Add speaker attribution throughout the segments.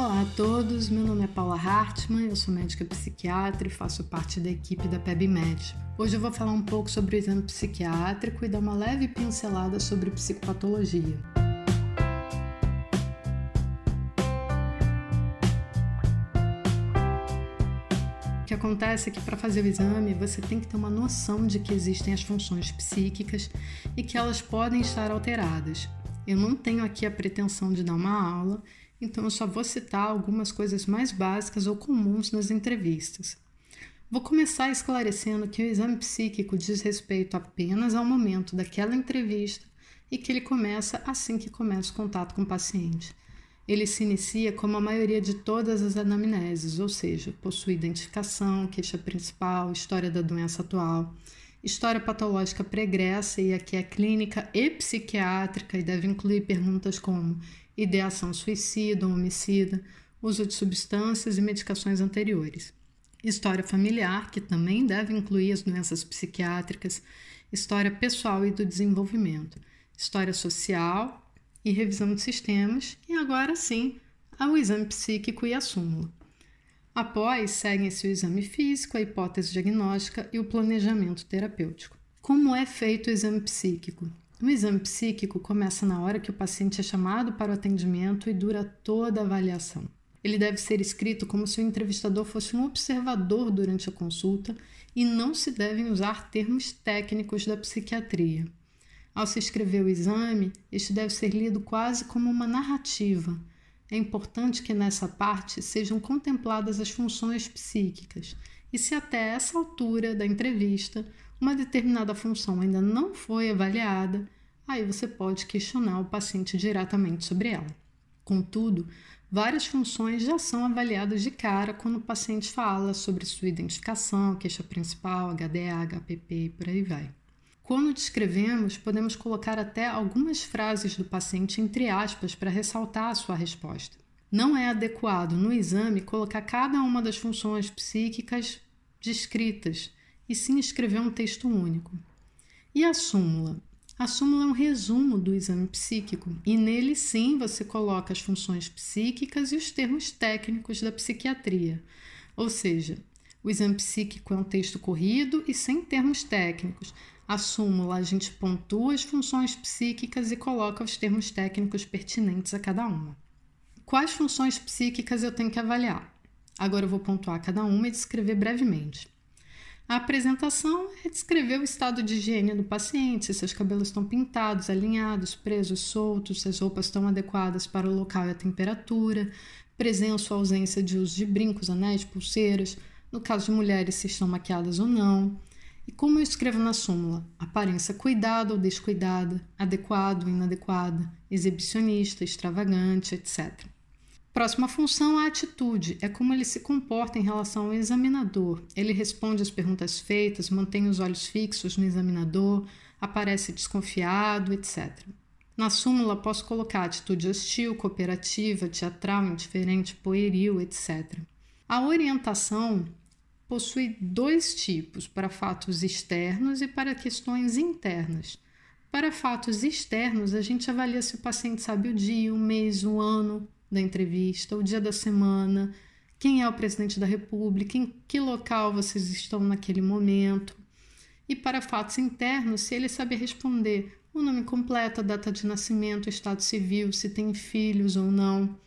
Speaker 1: Olá a todos, meu nome é Paula Hartmann, eu sou médica psiquiatra e faço parte da equipe da PebMed. Hoje eu vou falar um pouco sobre o exame psiquiátrico e dar uma leve pincelada sobre psicopatologia. O que acontece é que para fazer o exame você tem que ter uma noção de que existem as funções psíquicas e que elas podem estar alteradas. Eu não tenho aqui a pretensão de dar uma aula então eu só vou citar algumas coisas mais básicas ou comuns nas entrevistas. Vou começar esclarecendo que o exame psíquico diz respeito apenas ao momento daquela entrevista e que ele começa assim que começa o contato com o paciente. Ele se inicia como a maioria de todas as anamneses, ou seja, possui identificação, queixa principal, história da doença atual, história patológica pregressa e aqui é clínica e psiquiátrica e deve incluir perguntas como ideação suicida homicida, uso de substâncias e medicações anteriores. História familiar, que também deve incluir as doenças psiquiátricas, história pessoal e do desenvolvimento, história social e revisão de sistemas, e agora sim, ao exame psíquico e a súmula. Após, seguem-se o exame físico, a hipótese diagnóstica e o planejamento terapêutico. Como é feito o exame psíquico? O exame psíquico começa na hora que o paciente é chamado para o atendimento e dura toda a avaliação. Ele deve ser escrito como se o entrevistador fosse um observador durante a consulta e não se devem usar termos técnicos da psiquiatria. Ao se escrever o exame, este deve ser lido quase como uma narrativa. É importante que nessa parte sejam contempladas as funções psíquicas e se até essa altura da entrevista uma determinada função ainda não foi avaliada, aí você pode questionar o paciente diretamente sobre ela. Contudo, várias funções já são avaliadas de cara quando o paciente fala sobre sua identificação, queixa principal, HDA, HPP e por aí vai. Quando descrevemos, podemos colocar até algumas frases do paciente entre aspas para ressaltar a sua resposta. Não é adequado no exame colocar cada uma das funções psíquicas descritas, e sim escrever um texto único. E a súmula? A súmula é um resumo do exame psíquico e nele sim você coloca as funções psíquicas e os termos técnicos da psiquiatria. Ou seja, o exame psíquico é um texto corrido e sem termos técnicos. A súmula a gente pontua as funções psíquicas e coloca os termos técnicos pertinentes a cada uma. Quais funções psíquicas eu tenho que avaliar? Agora eu vou pontuar cada uma e descrever brevemente. A apresentação é descrever o estado de higiene do paciente, se seus cabelos estão pintados, alinhados, presos, soltos, se as roupas estão adequadas para o local e a temperatura, presença ou ausência de uso de brincos, anéis, pulseiras, no caso de mulheres, se estão maquiadas ou não. E como eu escrevo na súmula? Aparência cuidada ou descuidada, adequado ou inadequada, exibicionista, extravagante, etc. Próxima função, a atitude. É como ele se comporta em relação ao examinador. Ele responde às perguntas feitas, mantém os olhos fixos no examinador, aparece desconfiado, etc. Na súmula, posso colocar atitude hostil, cooperativa, teatral, indiferente, pueril, etc. A orientação possui dois tipos, para fatos externos e para questões internas. Para fatos externos, a gente avalia se o paciente sabe o dia, o mês, o ano, da entrevista, o dia da semana, quem é o presidente da República, em que local vocês estão naquele momento. E para fatos internos, se ele saber responder o nome completo, a data de nascimento, estado civil, se tem filhos ou não.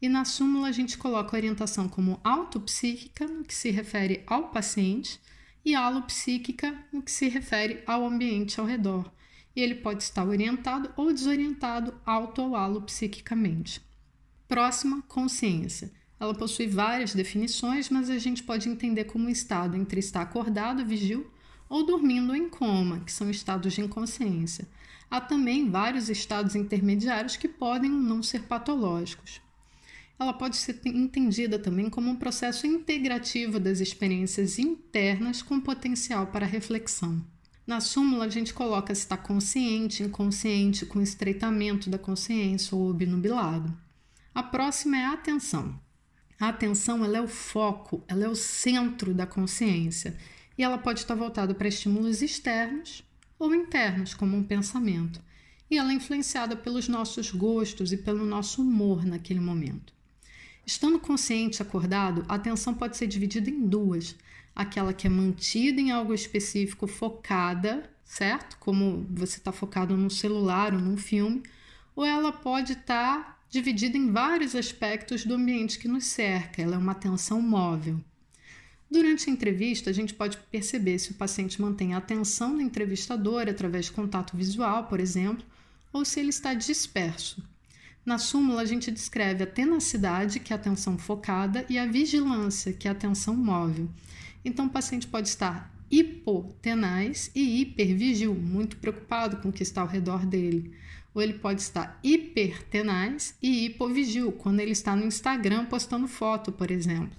Speaker 1: E na súmula a gente coloca a orientação como autopsíquica, no que se refere ao paciente, e alopsíquica, no que se refere ao ambiente ao redor. E ele pode estar orientado ou desorientado auto ou alopsiquicamente. Próxima, consciência. Ela possui várias definições, mas a gente pode entender como um estado entre estar acordado, vigil, ou dormindo em coma, que são estados de inconsciência. Há também vários estados intermediários que podem ou não ser patológicos. Ela pode ser entendida também como um processo integrativo das experiências internas com potencial para reflexão. Na súmula, a gente coloca se está consciente, inconsciente, com estreitamento da consciência ou obnubilado. A próxima é a atenção. A atenção ela é o foco, ela é o centro da consciência e ela pode estar voltada para estímulos externos ou internos, como um pensamento. E ela é influenciada pelos nossos gostos e pelo nosso humor naquele momento. Estando consciente acordado, a atenção pode ser dividida em duas: aquela que é mantida em algo específico, focada, certo? Como você está focado num celular ou num filme, ou ela pode estar tá dividida em vários aspectos do ambiente que nos cerca, ela é uma atenção móvel. Durante a entrevista, a gente pode perceber se o paciente mantém a atenção do entrevistador através de contato visual, por exemplo, ou se ele está disperso. Na súmula, a gente descreve a tenacidade, que é a atenção focada, e a vigilância, que é a atenção móvel. Então, o paciente pode estar hipotenaz e hipervigil, muito preocupado com o que está ao redor dele. Ou ele pode estar hipertenaz e hipovigil, quando ele está no Instagram postando foto, por exemplo.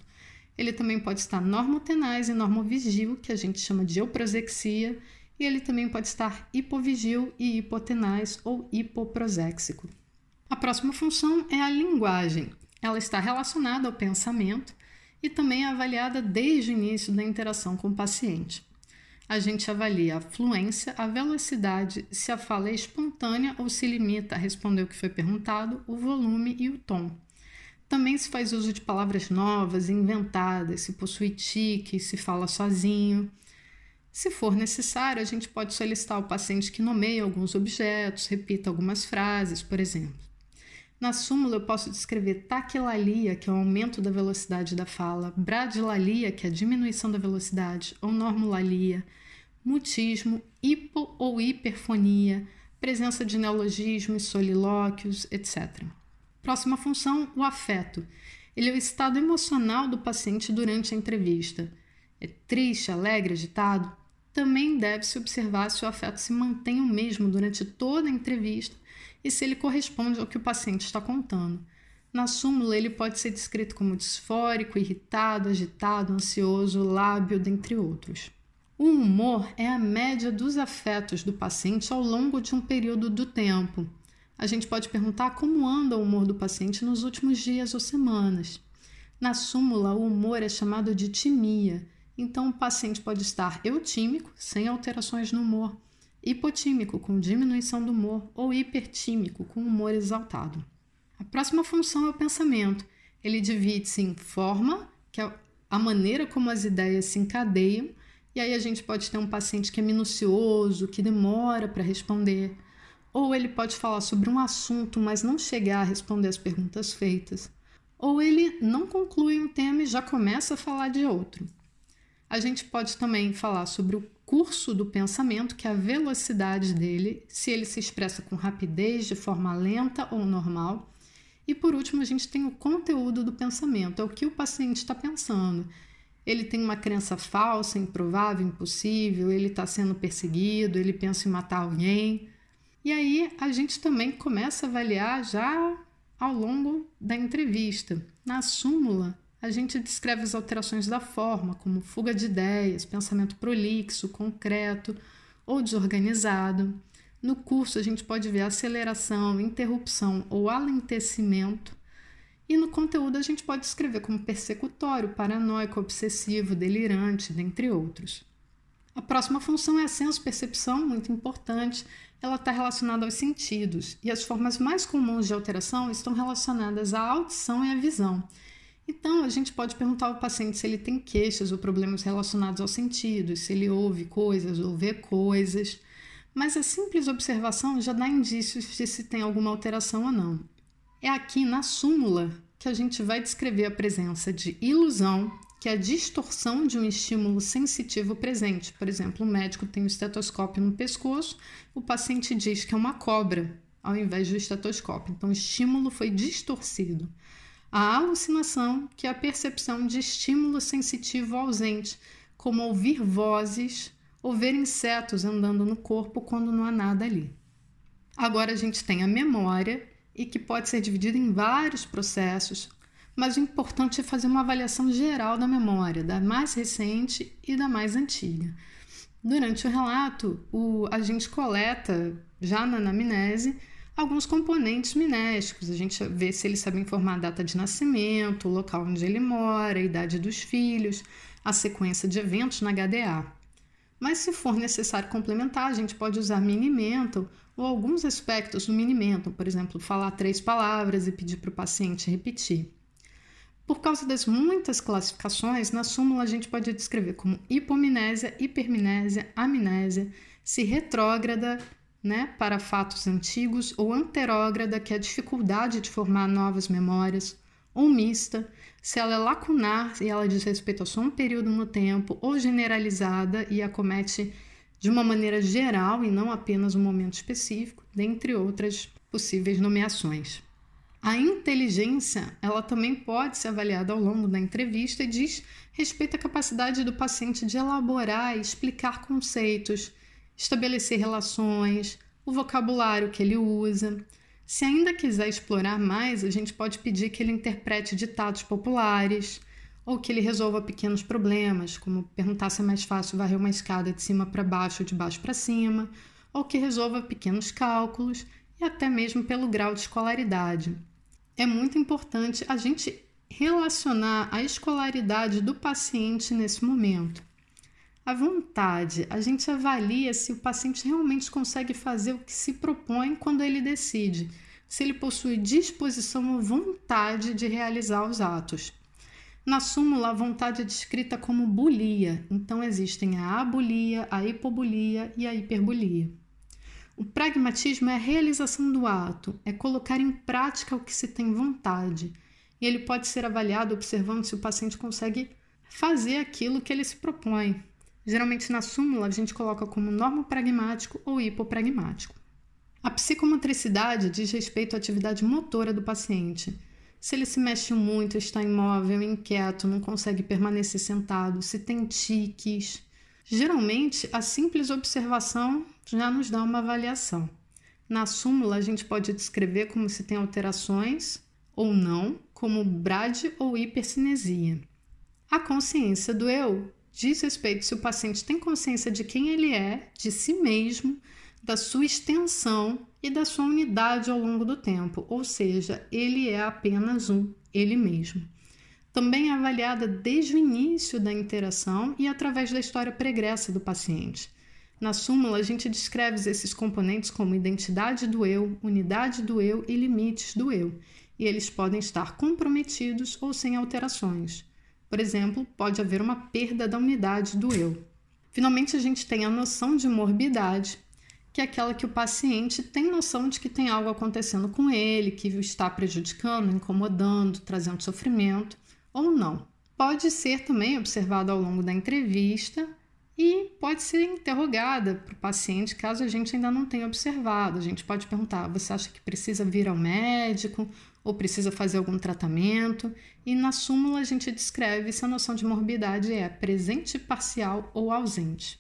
Speaker 1: Ele também pode estar normotenaz e normovigil, que a gente chama de euprosexia, e ele também pode estar hipovigil e hipotenaz ou hipoproséxico. A próxima função é a linguagem. Ela está relacionada ao pensamento e também é avaliada desde o início da interação com o paciente. A gente avalia a fluência, a velocidade, se a fala é espontânea ou se limita a responder o que foi perguntado, o volume e o tom. Também se faz uso de palavras novas, inventadas, se possui tique, se fala sozinho. Se for necessário, a gente pode solicitar ao paciente que nomeie alguns objetos, repita algumas frases, por exemplo. Na súmula, eu posso descrever taquilalia, que é o aumento da velocidade da fala, bradilalia, que é a diminuição da velocidade, ou normulalia, mutismo, hipo ou hiperfonia, presença de neologismos, solilóquios, etc. Próxima função, o afeto. Ele é o estado emocional do paciente durante a entrevista. É triste, alegre, agitado? Também deve-se observar se o afeto se mantém o mesmo durante toda a entrevista e se ele corresponde ao que o paciente está contando. Na súmula, ele pode ser descrito como disfórico, irritado, agitado, ansioso, lábio, dentre outros. O humor é a média dos afetos do paciente ao longo de um período do tempo. A gente pode perguntar como anda o humor do paciente nos últimos dias ou semanas. Na súmula, o humor é chamado de timia, então o paciente pode estar eutímico, sem alterações no humor, hipotímico, com diminuição do humor, ou hipertímico, com humor exaltado. A próxima função é o pensamento. Ele divide-se em forma, que é a maneira como as ideias se encadeiam, e aí a gente pode ter um paciente que é minucioso, que demora para responder ou ele pode falar sobre um assunto, mas não chegar a responder as perguntas feitas. Ou ele não conclui um tema e já começa a falar de outro. A gente pode também falar sobre o curso do pensamento, que é a velocidade dele, se ele se expressa com rapidez, de forma lenta ou normal. E por último, a gente tem o conteúdo do pensamento, é o que o paciente está pensando. Ele tem uma crença falsa, improvável, impossível, ele está sendo perseguido, ele pensa em matar alguém. E aí a gente também começa a avaliar já ao longo da entrevista. Na súmula, a gente descreve as alterações da forma, como fuga de ideias, pensamento prolixo, concreto ou desorganizado. No curso, a gente pode ver aceleração, interrupção ou alentecimento. E no conteúdo, a gente pode descrever como persecutório, paranoico, obsessivo, delirante, dentre outros. A próxima função é a senso-percepção, muito importante. Ela está relacionada aos sentidos e as formas mais comuns de alteração estão relacionadas à audição e à visão. Então, a gente pode perguntar ao paciente se ele tem queixas ou problemas relacionados aos sentidos, se ele ouve coisas ou vê coisas. Mas a simples observação já dá indícios de se tem alguma alteração ou não. É aqui na súmula que a gente vai descrever a presença de ilusão, que é a distorção de um estímulo sensitivo presente. Por exemplo, o médico tem um estetoscópio no pescoço, o paciente diz que é uma cobra, ao invés do estetoscópio. Então, o estímulo foi distorcido. A alucinação, que é a percepção de estímulo sensitivo ausente, como ouvir vozes ou ver insetos andando no corpo quando não há nada ali. Agora a gente tem a memória e que pode ser dividida em vários processos, mas o importante é fazer uma avaliação geral da memória, da mais recente e da mais antiga. Durante o relato, o, a gente coleta, já na anamnese, alguns componentes minésticos. A gente vê se ele sabe informar a data de nascimento, o local onde ele mora, a idade dos filhos, a sequência de eventos na HDA. Mas se for necessário complementar, a gente pode usar mini-mental ou alguns aspectos do mini-mental, por exemplo, falar três palavras e pedir para o paciente repetir. Por causa das muitas classificações, na súmula a gente pode descrever como hipomnésia, hipermnésia, amnésia, se retrógrada, né, para fatos antigos, ou anterógrada, que é a dificuldade de formar novas memórias, ou mista, se ela é lacunar e ela diz respeito a só um período no tempo, ou generalizada e acomete de uma maneira geral e não apenas um momento específico, dentre outras possíveis nomeações. A inteligência, ela também pode ser avaliada ao longo da entrevista e diz respeito à capacidade do paciente de elaborar e explicar conceitos, estabelecer relações, o vocabulário que ele usa. Se ainda quiser explorar mais, a gente pode pedir que ele interprete ditados populares ou que ele resolva pequenos problemas, como perguntar se é mais fácil varrer uma escada de cima para baixo ou de baixo para cima, ou que resolva pequenos cálculos e até mesmo pelo grau de escolaridade é muito importante a gente relacionar a escolaridade do paciente nesse momento. A vontade, a gente avalia se o paciente realmente consegue fazer o que se propõe quando ele decide, se ele possui disposição ou vontade de realizar os atos. Na súmula, a vontade é descrita como bulia, então existem a abulia, a hipobulia e a hiperbulia. O pragmatismo é a realização do ato, é colocar em prática o que se tem vontade. E ele pode ser avaliado observando se o paciente consegue fazer aquilo que ele se propõe. Geralmente na súmula a gente coloca como normopragmático ou hipopragmático. A psicomotricidade diz respeito à atividade motora do paciente. Se ele se mexe muito, está imóvel, inquieto, não consegue permanecer sentado, se tem tiques, Geralmente, a simples observação já nos dá uma avaliação. Na súmula, a gente pode descrever como se tem alterações ou não, como brade ou hipercinesia. A consciência do eu diz respeito se o paciente tem consciência de quem ele é, de si mesmo, da sua extensão e da sua unidade ao longo do tempo, ou seja, ele é apenas um, ele mesmo também é avaliada desde o início da interação e através da história pregressa do paciente. Na súmula, a gente descreve esses componentes como identidade do eu, unidade do eu e limites do eu, e eles podem estar comprometidos ou sem alterações. Por exemplo, pode haver uma perda da unidade do eu. Finalmente, a gente tem a noção de morbidade, que é aquela que o paciente tem noção de que tem algo acontecendo com ele, que o está prejudicando, incomodando, trazendo sofrimento ou não. Pode ser também observado ao longo da entrevista e pode ser interrogada para o paciente caso a gente ainda não tenha observado. A gente pode perguntar: você acha que precisa vir ao médico ou precisa fazer algum tratamento? E na súmula a gente descreve se a noção de morbidade é presente, parcial ou ausente.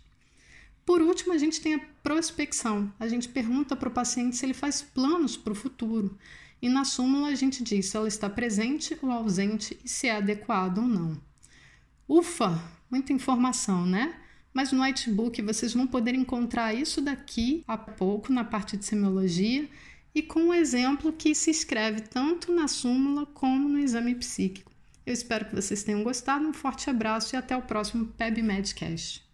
Speaker 1: Por último, a gente tem a prospecção. A gente pergunta para o paciente se ele faz planos para o futuro. E na súmula a gente diz se ela está presente ou ausente e se é adequado ou não. Ufa, muita informação, né? Mas no Whitebook vocês vão poder encontrar isso daqui a pouco na parte de semiologia e com um exemplo que se escreve tanto na súmula como no exame psíquico. Eu espero que vocês tenham gostado. Um forte abraço e até o próximo PebMedCast.